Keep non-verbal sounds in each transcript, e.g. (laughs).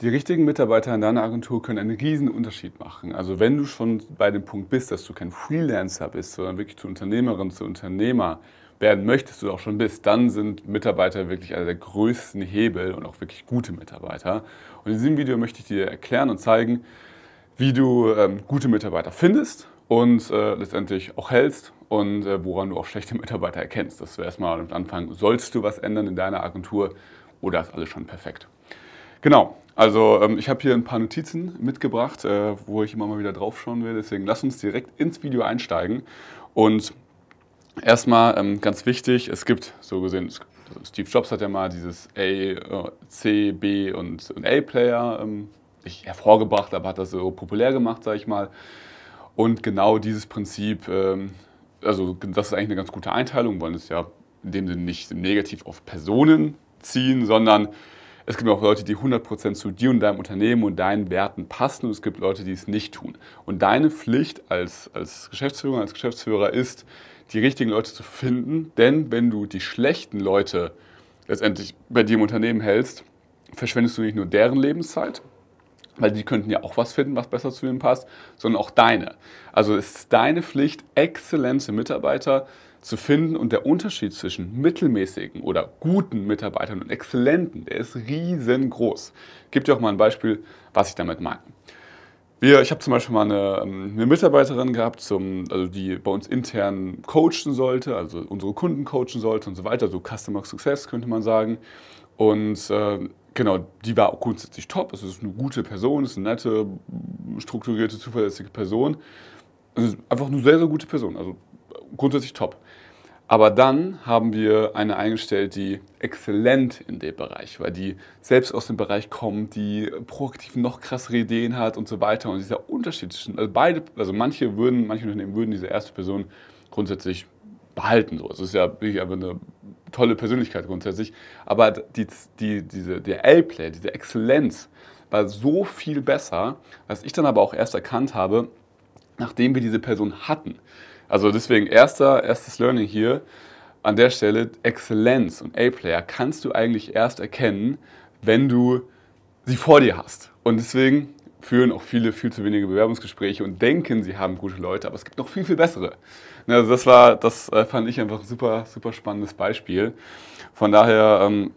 Die richtigen Mitarbeiter in deiner Agentur können einen riesen Unterschied machen. Also wenn du schon bei dem Punkt bist, dass du kein Freelancer bist, sondern wirklich zu Unternehmerin, zu Unternehmer werden möchtest du auch schon bist, dann sind Mitarbeiter wirklich einer der größten Hebel und auch wirklich gute Mitarbeiter. Und in diesem Video möchte ich dir erklären und zeigen, wie du ähm, gute Mitarbeiter findest und äh, letztendlich auch hältst und äh, woran du auch schlechte Mitarbeiter erkennst. Das wäre erstmal am Anfang, sollst du was ändern in deiner Agentur oder ist alles schon perfekt? Genau, also ähm, ich habe hier ein paar Notizen mitgebracht, äh, wo ich immer mal wieder drauf schauen will. Deswegen lass uns direkt ins Video einsteigen. Und erstmal ähm, ganz wichtig, es gibt so gesehen, also Steve Jobs hat ja mal dieses A, äh, C, B und, und A-Player ähm, hervorgebracht, aber hat das so populär gemacht, sage ich mal. Und genau dieses Prinzip, ähm, also das ist eigentlich eine ganz gute Einteilung, wollen es ja in dem Sinne nicht negativ auf Personen ziehen, sondern es gibt auch Leute, die 100% zu dir und deinem Unternehmen und deinen Werten passen und es gibt Leute, die es nicht tun. Und deine Pflicht als, als Geschäftsführer, als Geschäftsführer ist, die richtigen Leute zu finden, denn wenn du die schlechten Leute letztendlich bei dir im Unternehmen hältst, verschwendest du nicht nur deren Lebenszeit, weil die könnten ja auch was finden, was besser zu ihnen passt, sondern auch deine. Also es ist deine Pflicht, exzellente Mitarbeiter zu finden und der Unterschied zwischen mittelmäßigen oder guten Mitarbeitern und exzellenten, der ist riesengroß. Gebe dir auch mal ein Beispiel, was ich damit meine. Wir, ich habe zum Beispiel mal eine, ähm, eine, Mitarbeiterin gehabt, zum, also die bei uns intern coachen sollte, also unsere Kunden coachen sollte und so weiter, so Customer Success könnte man sagen. Und äh, genau, die war auch grundsätzlich top. Es ist eine gute Person, es ist eine nette, strukturierte, zuverlässige Person. Es ist einfach eine sehr, sehr gute Person, also grundsätzlich top. Aber dann haben wir eine eingestellt, die exzellent in dem Bereich war, die selbst aus dem Bereich kommt, die proaktiv noch krassere Ideen hat und so weiter. Und dieser Unterschied zwischen, also beide, also manche würden, manche Unternehmen würden diese erste Person grundsätzlich behalten. So. Es ist ja wirklich einfach eine tolle Persönlichkeit grundsätzlich. Aber die, die, diese, der L-Play, diese Exzellenz war so viel besser, was ich dann aber auch erst erkannt habe, nachdem wir diese Person hatten. Also deswegen erster, erstes Learning hier an der Stelle, Exzellenz und A-Player kannst du eigentlich erst erkennen, wenn du sie vor dir hast. Und deswegen führen auch viele viel zu wenige Bewerbungsgespräche und denken, sie haben gute Leute, aber es gibt noch viel, viel bessere. Also das war, das äh, fand ich einfach ein super, super spannendes Beispiel. Von daher, ähm,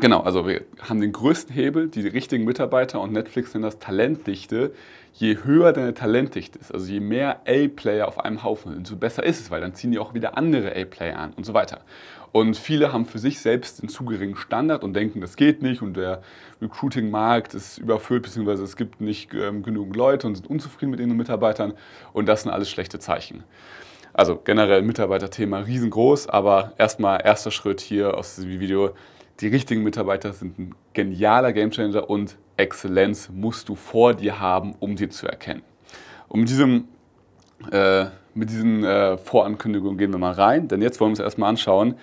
genau, also wir haben den größten Hebel, die richtigen Mitarbeiter und Netflix nennt das Talentdichte je höher deine Talentdichte ist, also je mehr A-Player auf einem Haufen sind, so besser ist es, weil dann ziehen die auch wieder andere A-Player an und so weiter. Und viele haben für sich selbst einen zu geringen Standard und denken, das geht nicht und der Recruiting-Markt ist überfüllt, beziehungsweise es gibt nicht ähm, genug Leute und sind unzufrieden mit ihren Mitarbeitern und das sind alles schlechte Zeichen. Also generell Mitarbeiterthema riesengroß, aber erstmal erster Schritt hier aus diesem Video, die richtigen Mitarbeiter sind ein genialer Gamechanger und Exzellenz musst du vor dir haben, um sie zu erkennen. Und mit, diesem, äh, mit diesen äh, Vorankündigungen gehen wir mal rein, denn jetzt wollen wir uns erstmal anschauen,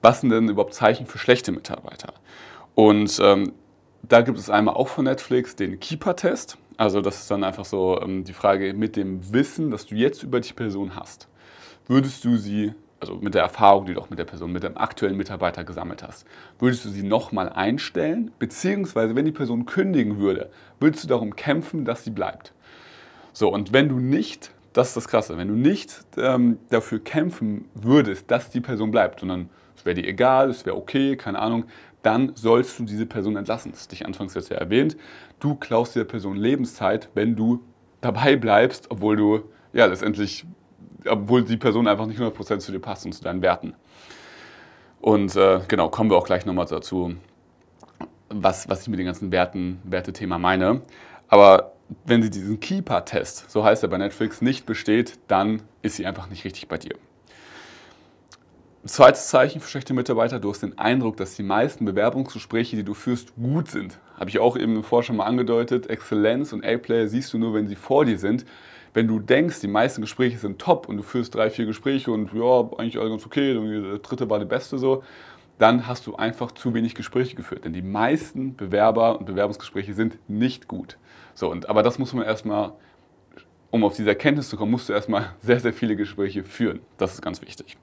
was sind denn überhaupt Zeichen für schlechte Mitarbeiter? Und ähm, da gibt es einmal auch von Netflix den Keeper-Test. Also das ist dann einfach so ähm, die Frage mit dem Wissen, das du jetzt über die Person hast. Würdest du sie also mit der Erfahrung, die du auch mit der Person, mit dem aktuellen Mitarbeiter gesammelt hast, würdest du sie nochmal einstellen? Beziehungsweise, wenn die Person kündigen würde, würdest du darum kämpfen, dass sie bleibt? So, und wenn du nicht, das ist das Krasse, wenn du nicht ähm, dafür kämpfen würdest, dass die Person bleibt, sondern es wäre dir egal, es wäre okay, keine Ahnung, dann sollst du diese Person entlassen. Das ist dich anfangs jetzt ja erwähnt. Du klaust der Person Lebenszeit, wenn du dabei bleibst, obwohl du ja letztendlich obwohl die Person einfach nicht 100% zu dir passt und zu deinen Werten. Und äh, genau, kommen wir auch gleich nochmal dazu, was, was ich mit den ganzen Werten, Wertethema meine. Aber wenn sie diesen Keeper-Test, so heißt er bei Netflix, nicht besteht, dann ist sie einfach nicht richtig bei dir. Zweites Zeichen für schlechte Mitarbeiter, du hast den Eindruck, dass die meisten Bewerbungsgespräche, die du führst, gut sind. Habe ich auch eben vorher schon mal angedeutet. Exzellenz und A-Player siehst du nur, wenn sie vor dir sind wenn du denkst, die meisten Gespräche sind top und du führst drei, vier Gespräche und ja, eigentlich alles ganz okay, der dritte war der beste so, dann hast du einfach zu wenig Gespräche geführt. Denn die meisten Bewerber und Bewerbungsgespräche sind nicht gut. So, und, aber das muss man erstmal, um auf diese Erkenntnis zu kommen, musst du erstmal (laughs) sehr, sehr viele Gespräche führen. Das ist ganz wichtig.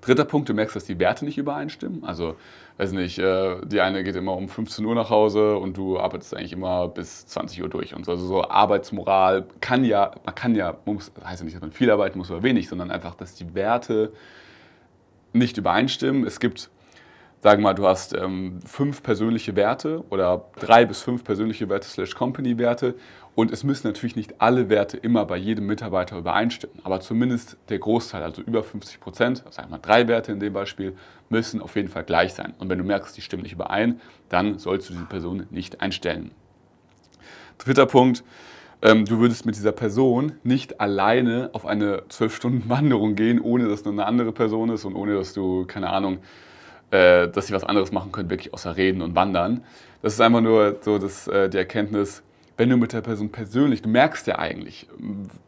Dritter Punkt, du merkst, dass die Werte nicht übereinstimmen. Also, weiß nicht, äh, die eine geht immer um 15 Uhr nach Hause und du arbeitest eigentlich immer bis 20 Uhr durch und so. Also so Arbeitsmoral kann ja, man kann ja, muss, das heißt ja nicht, dass man viel arbeiten muss oder wenig, sondern einfach, dass die Werte nicht übereinstimmen. Es gibt sagen wir mal, du hast ähm, fünf persönliche Werte oder drei bis fünf persönliche Werte slash Company-Werte und es müssen natürlich nicht alle Werte immer bei jedem Mitarbeiter übereinstimmen, aber zumindest der Großteil, also über 50 Prozent, sagen wir mal drei Werte in dem Beispiel, müssen auf jeden Fall gleich sein. Und wenn du merkst, die stimmen nicht überein, dann sollst du diese Person nicht einstellen. Dritter Punkt, ähm, du würdest mit dieser Person nicht alleine auf eine zwölf Stunden Wanderung gehen, ohne dass nur eine andere Person ist und ohne dass du, keine Ahnung, äh, dass sie was anderes machen können, wirklich außer reden und wandern. Das ist einfach nur so dass, äh, die Erkenntnis, wenn du mit der Person persönlich, du merkst ja eigentlich,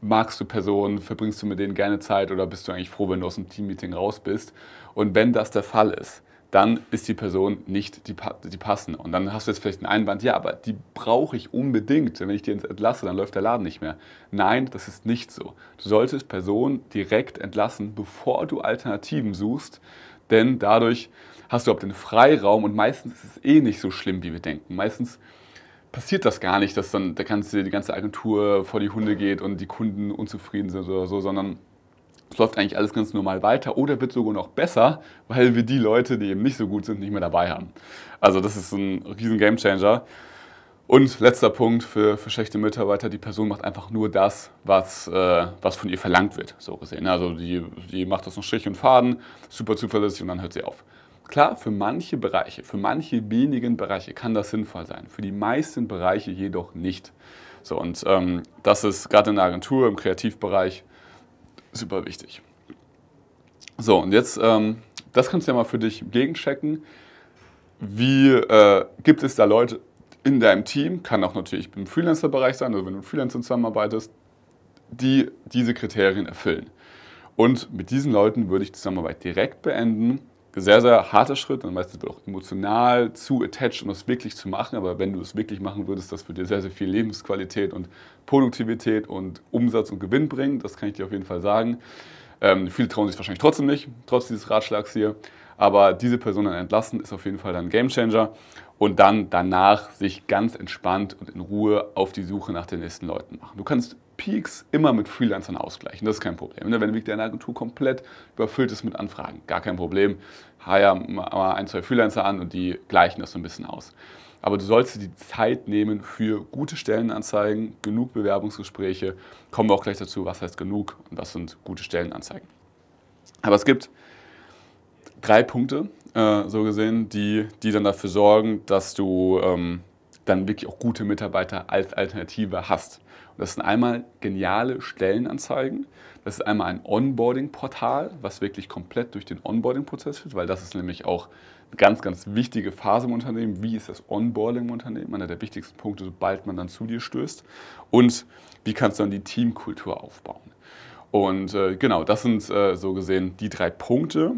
magst du Personen, verbringst du mit denen gerne Zeit oder bist du eigentlich froh, wenn du aus dem Teammeeting raus bist. Und wenn das der Fall ist, dann ist die Person nicht die, die passende. Und dann hast du jetzt vielleicht einen Einwand, ja, aber die brauche ich unbedingt. Wenn ich die entlasse, dann läuft der Laden nicht mehr. Nein, das ist nicht so. Du solltest Personen direkt entlassen, bevor du Alternativen suchst, denn dadurch hast du auch den Freiraum und meistens ist es eh nicht so schlimm, wie wir denken. Meistens passiert das gar nicht, dass dann der ganze, die ganze Agentur vor die Hunde geht und die Kunden unzufrieden sind oder so, sondern es läuft eigentlich alles ganz normal weiter oder wird sogar noch besser, weil wir die Leute, die eben nicht so gut sind, nicht mehr dabei haben. Also das ist ein riesen Gamechanger. Und letzter Punkt für, für schlechte Mitarbeiter, die Person macht einfach nur das, was, äh, was von ihr verlangt wird, so gesehen. Also die, die macht das noch Strich und Faden, super zuverlässig und dann hört sie auf. Klar, für manche Bereiche, für manche wenigen Bereiche kann das sinnvoll sein, für die meisten Bereiche jedoch nicht. So, und ähm, das ist gerade in der Agentur, im Kreativbereich super wichtig. So, und jetzt, ähm, das kannst du ja mal für dich gegenchecken. Wie äh, gibt es da Leute in deinem Team, kann auch natürlich im Freelancer-Bereich sein, also wenn du mit Freelancern zusammenarbeitest, die diese Kriterien erfüllen. Und mit diesen Leuten würde ich die Zusammenarbeit direkt beenden sehr, sehr harter Schritt, dann meistens auch emotional zu attached, um das wirklich zu machen. Aber wenn du es wirklich machen würdest, das würde dir sehr, sehr viel Lebensqualität und Produktivität und Umsatz und Gewinn bringen. Das kann ich dir auf jeden Fall sagen. Ähm, viele trauen sich wahrscheinlich trotzdem nicht, trotz dieses Ratschlags hier. Aber diese Person dann entlassen ist auf jeden Fall dann ein Gamechanger und dann danach sich ganz entspannt und in Ruhe auf die Suche nach den nächsten Leuten machen. Du kannst Peaks immer mit Freelancern ausgleichen, das ist kein Problem. Ne? Wenn deine Agentur komplett überfüllt ist mit Anfragen, gar kein Problem. Hire mal ein, zwei Freelancer an und die gleichen das so ein bisschen aus. Aber du sollst dir die Zeit nehmen für gute Stellenanzeigen, genug Bewerbungsgespräche. Kommen wir auch gleich dazu, was heißt genug und was sind gute Stellenanzeigen. Aber es gibt drei Punkte, äh, so gesehen, die, die dann dafür sorgen, dass du ähm, dann wirklich auch gute Mitarbeiter als Alternative hast. Und das sind einmal geniale Stellenanzeigen. Das ist einmal ein Onboarding-Portal, was wirklich komplett durch den Onboarding-Prozess führt, weil das ist nämlich auch eine ganz, ganz wichtige Phase im Unternehmen. Wie ist das Onboarding im Unternehmen? Einer der wichtigsten Punkte, sobald man dann zu dir stößt. Und wie kannst du dann die Teamkultur aufbauen? Und äh, genau, das sind äh, so gesehen die drei Punkte.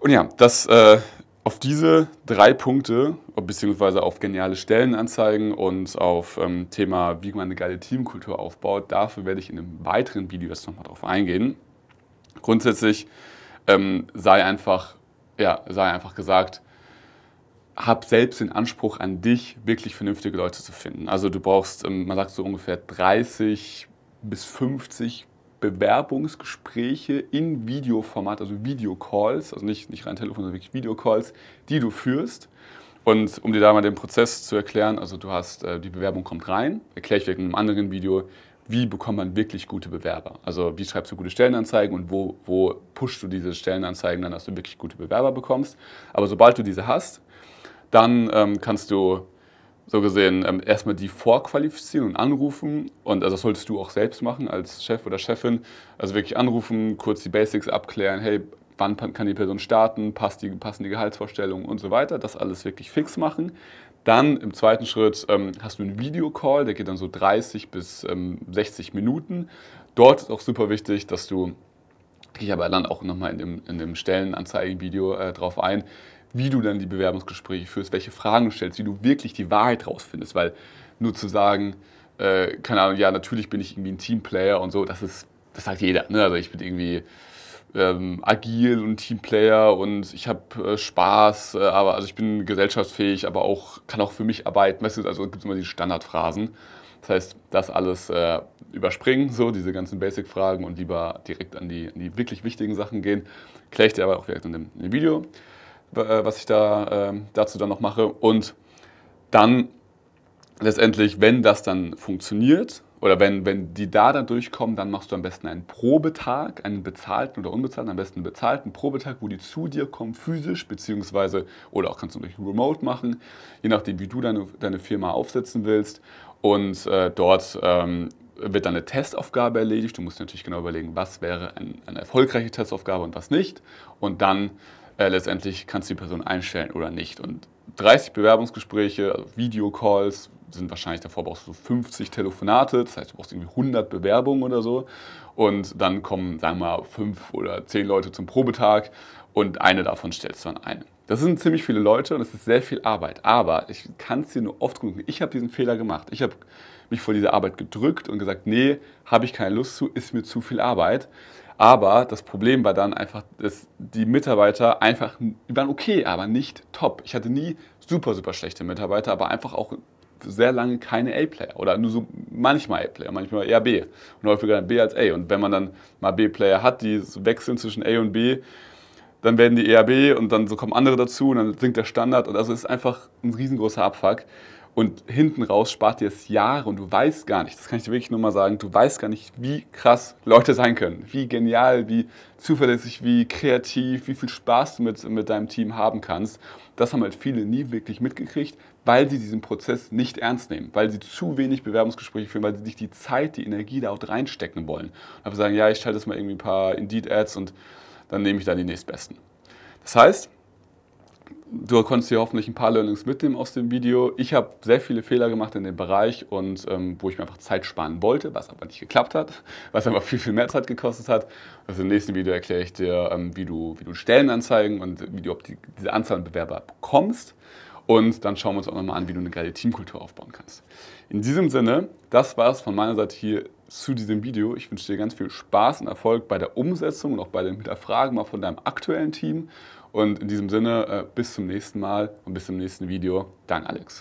Und ja, das äh, auf diese drei Punkte, beziehungsweise auf geniale Stellenanzeigen und auf ähm, Thema, wie man eine geile Teamkultur aufbaut, dafür werde ich in einem weiteren Video jetzt nochmal drauf eingehen. Grundsätzlich ähm, sei, einfach, ja, sei einfach gesagt, hab selbst den Anspruch an dich, wirklich vernünftige Leute zu finden. Also du brauchst, ähm, man sagt so ungefähr 30 bis 50 Bewerbungsgespräche in Videoformat, also Videocalls, also nicht, nicht rein Telefon, sondern wirklich Videocalls, die du führst. Und um dir da mal den Prozess zu erklären, also du hast, äh, die Bewerbung kommt rein, erkläre ich wegen einem anderen Video, wie bekommt man wirklich gute Bewerber? Also wie schreibst du gute Stellenanzeigen und wo, wo pushst du diese Stellenanzeigen dann, dass du wirklich gute Bewerber bekommst. Aber sobald du diese hast, dann ähm, kannst du so gesehen ähm, erstmal die vorqualifizieren und anrufen. Und also das solltest du auch selbst machen als Chef oder Chefin. Also wirklich anrufen, kurz die Basics abklären, hey, wann kann die Person starten, passt die, passen die Gehaltsvorstellungen und so weiter. Das alles wirklich fix machen. Dann im zweiten Schritt ähm, hast du einen Videocall, der geht dann so 30 bis ähm, 60 Minuten. Dort ist auch super wichtig, dass du, ich aber dann auch nochmal in dem, in dem Stellenanzeigen-Video äh, drauf ein, wie du dann die Bewerbungsgespräche führst, welche Fragen du stellst, wie du wirklich die Wahrheit rausfindest. Weil nur zu sagen, äh, keine Ahnung, ja, natürlich bin ich irgendwie ein Teamplayer und so, das ist, das sagt jeder. Ne? Also ich bin irgendwie, ähm, agil und Teamplayer und ich habe äh, Spaß, äh, aber also ich bin gesellschaftsfähig, aber auch kann auch für mich arbeiten. Weißt du, also gibt es immer die Standardphrasen. Das heißt, das alles äh, überspringen, so diese ganzen Basic-Fragen und lieber direkt an die, an die wirklich wichtigen Sachen gehen. Kläre ich dir aber auch vielleicht in dem, in dem Video, äh, was ich da ähm, dazu dann noch mache. Und dann letztendlich, wenn das dann funktioniert, oder wenn, wenn die da dann durchkommen, dann machst du am besten einen Probetag, einen bezahlten oder unbezahlten, am besten einen bezahlten Probetag, wo die zu dir kommen, physisch, beziehungsweise, oder auch kannst du durch Remote machen, je nachdem, wie du deine, deine Firma aufsetzen willst. Und äh, dort ähm, wird dann eine Testaufgabe erledigt. Du musst natürlich genau überlegen, was wäre ein, eine erfolgreiche Testaufgabe und was nicht. Und dann äh, letztendlich kannst du die Person einstellen oder nicht. Und 30 Bewerbungsgespräche, also Videocalls, sind wahrscheinlich davor brauchst du 50 Telefonate, das heißt, du brauchst irgendwie 100 Bewerbungen oder so. Und dann kommen, sagen wir mal, fünf oder zehn Leute zum Probetag und eine davon stellst du dann ein. Das sind ziemlich viele Leute und es ist sehr viel Arbeit. Aber ich kann es dir nur oft genug. Ich habe diesen Fehler gemacht. Ich habe mich vor diese Arbeit gedrückt und gesagt, nee, habe ich keine Lust zu, ist mir zu viel Arbeit. Aber das Problem war dann einfach, dass die Mitarbeiter einfach, die waren okay, aber nicht top. Ich hatte nie super, super schlechte Mitarbeiter, aber einfach auch sehr lange keine A-Player oder nur so manchmal A-Player, manchmal eher B und häufiger B als A. Und wenn man dann mal B-Player hat, die wechseln zwischen A und B, dann werden die eher B und dann so kommen andere dazu und dann sinkt der Standard und also ist einfach ein riesengroßer Abfuck. Und hinten raus spart dir es Jahre und du weißt gar nicht, das kann ich dir wirklich nur mal sagen, du weißt gar nicht, wie krass Leute sein können, wie genial, wie zuverlässig, wie kreativ, wie viel Spaß du mit, mit deinem Team haben kannst. Das haben halt viele nie wirklich mitgekriegt, weil sie diesen Prozess nicht ernst nehmen, weil sie zu wenig Bewerbungsgespräche führen, weil sie nicht die Zeit, die Energie da auch reinstecken wollen. Und einfach sagen, ja, ich schalte jetzt mal irgendwie ein paar Indeed-Ads und dann nehme ich dann die nächstbesten. Das heißt, du konntest hier hoffentlich ein paar Learnings mitnehmen aus dem Video. Ich habe sehr viele Fehler gemacht in dem Bereich und ähm, wo ich mir einfach Zeit sparen wollte, was aber nicht geklappt hat, (laughs) was aber viel, viel mehr Zeit gekostet hat. Also im nächsten Video erkläre ich dir, ähm, wie, du, wie du Stellenanzeigen und wie du die, diese Anzahl an Bewerber bekommst. Und dann schauen wir uns auch nochmal an, wie du eine geile Teamkultur aufbauen kannst. In diesem Sinne, das war es von meiner Seite hier zu diesem Video. Ich wünsche dir ganz viel Spaß und Erfolg bei der Umsetzung und auch bei dem Hinterfragen mal von deinem aktuellen Team. Und in diesem Sinne, äh, bis zum nächsten Mal und bis zum nächsten Video. Dein Alex.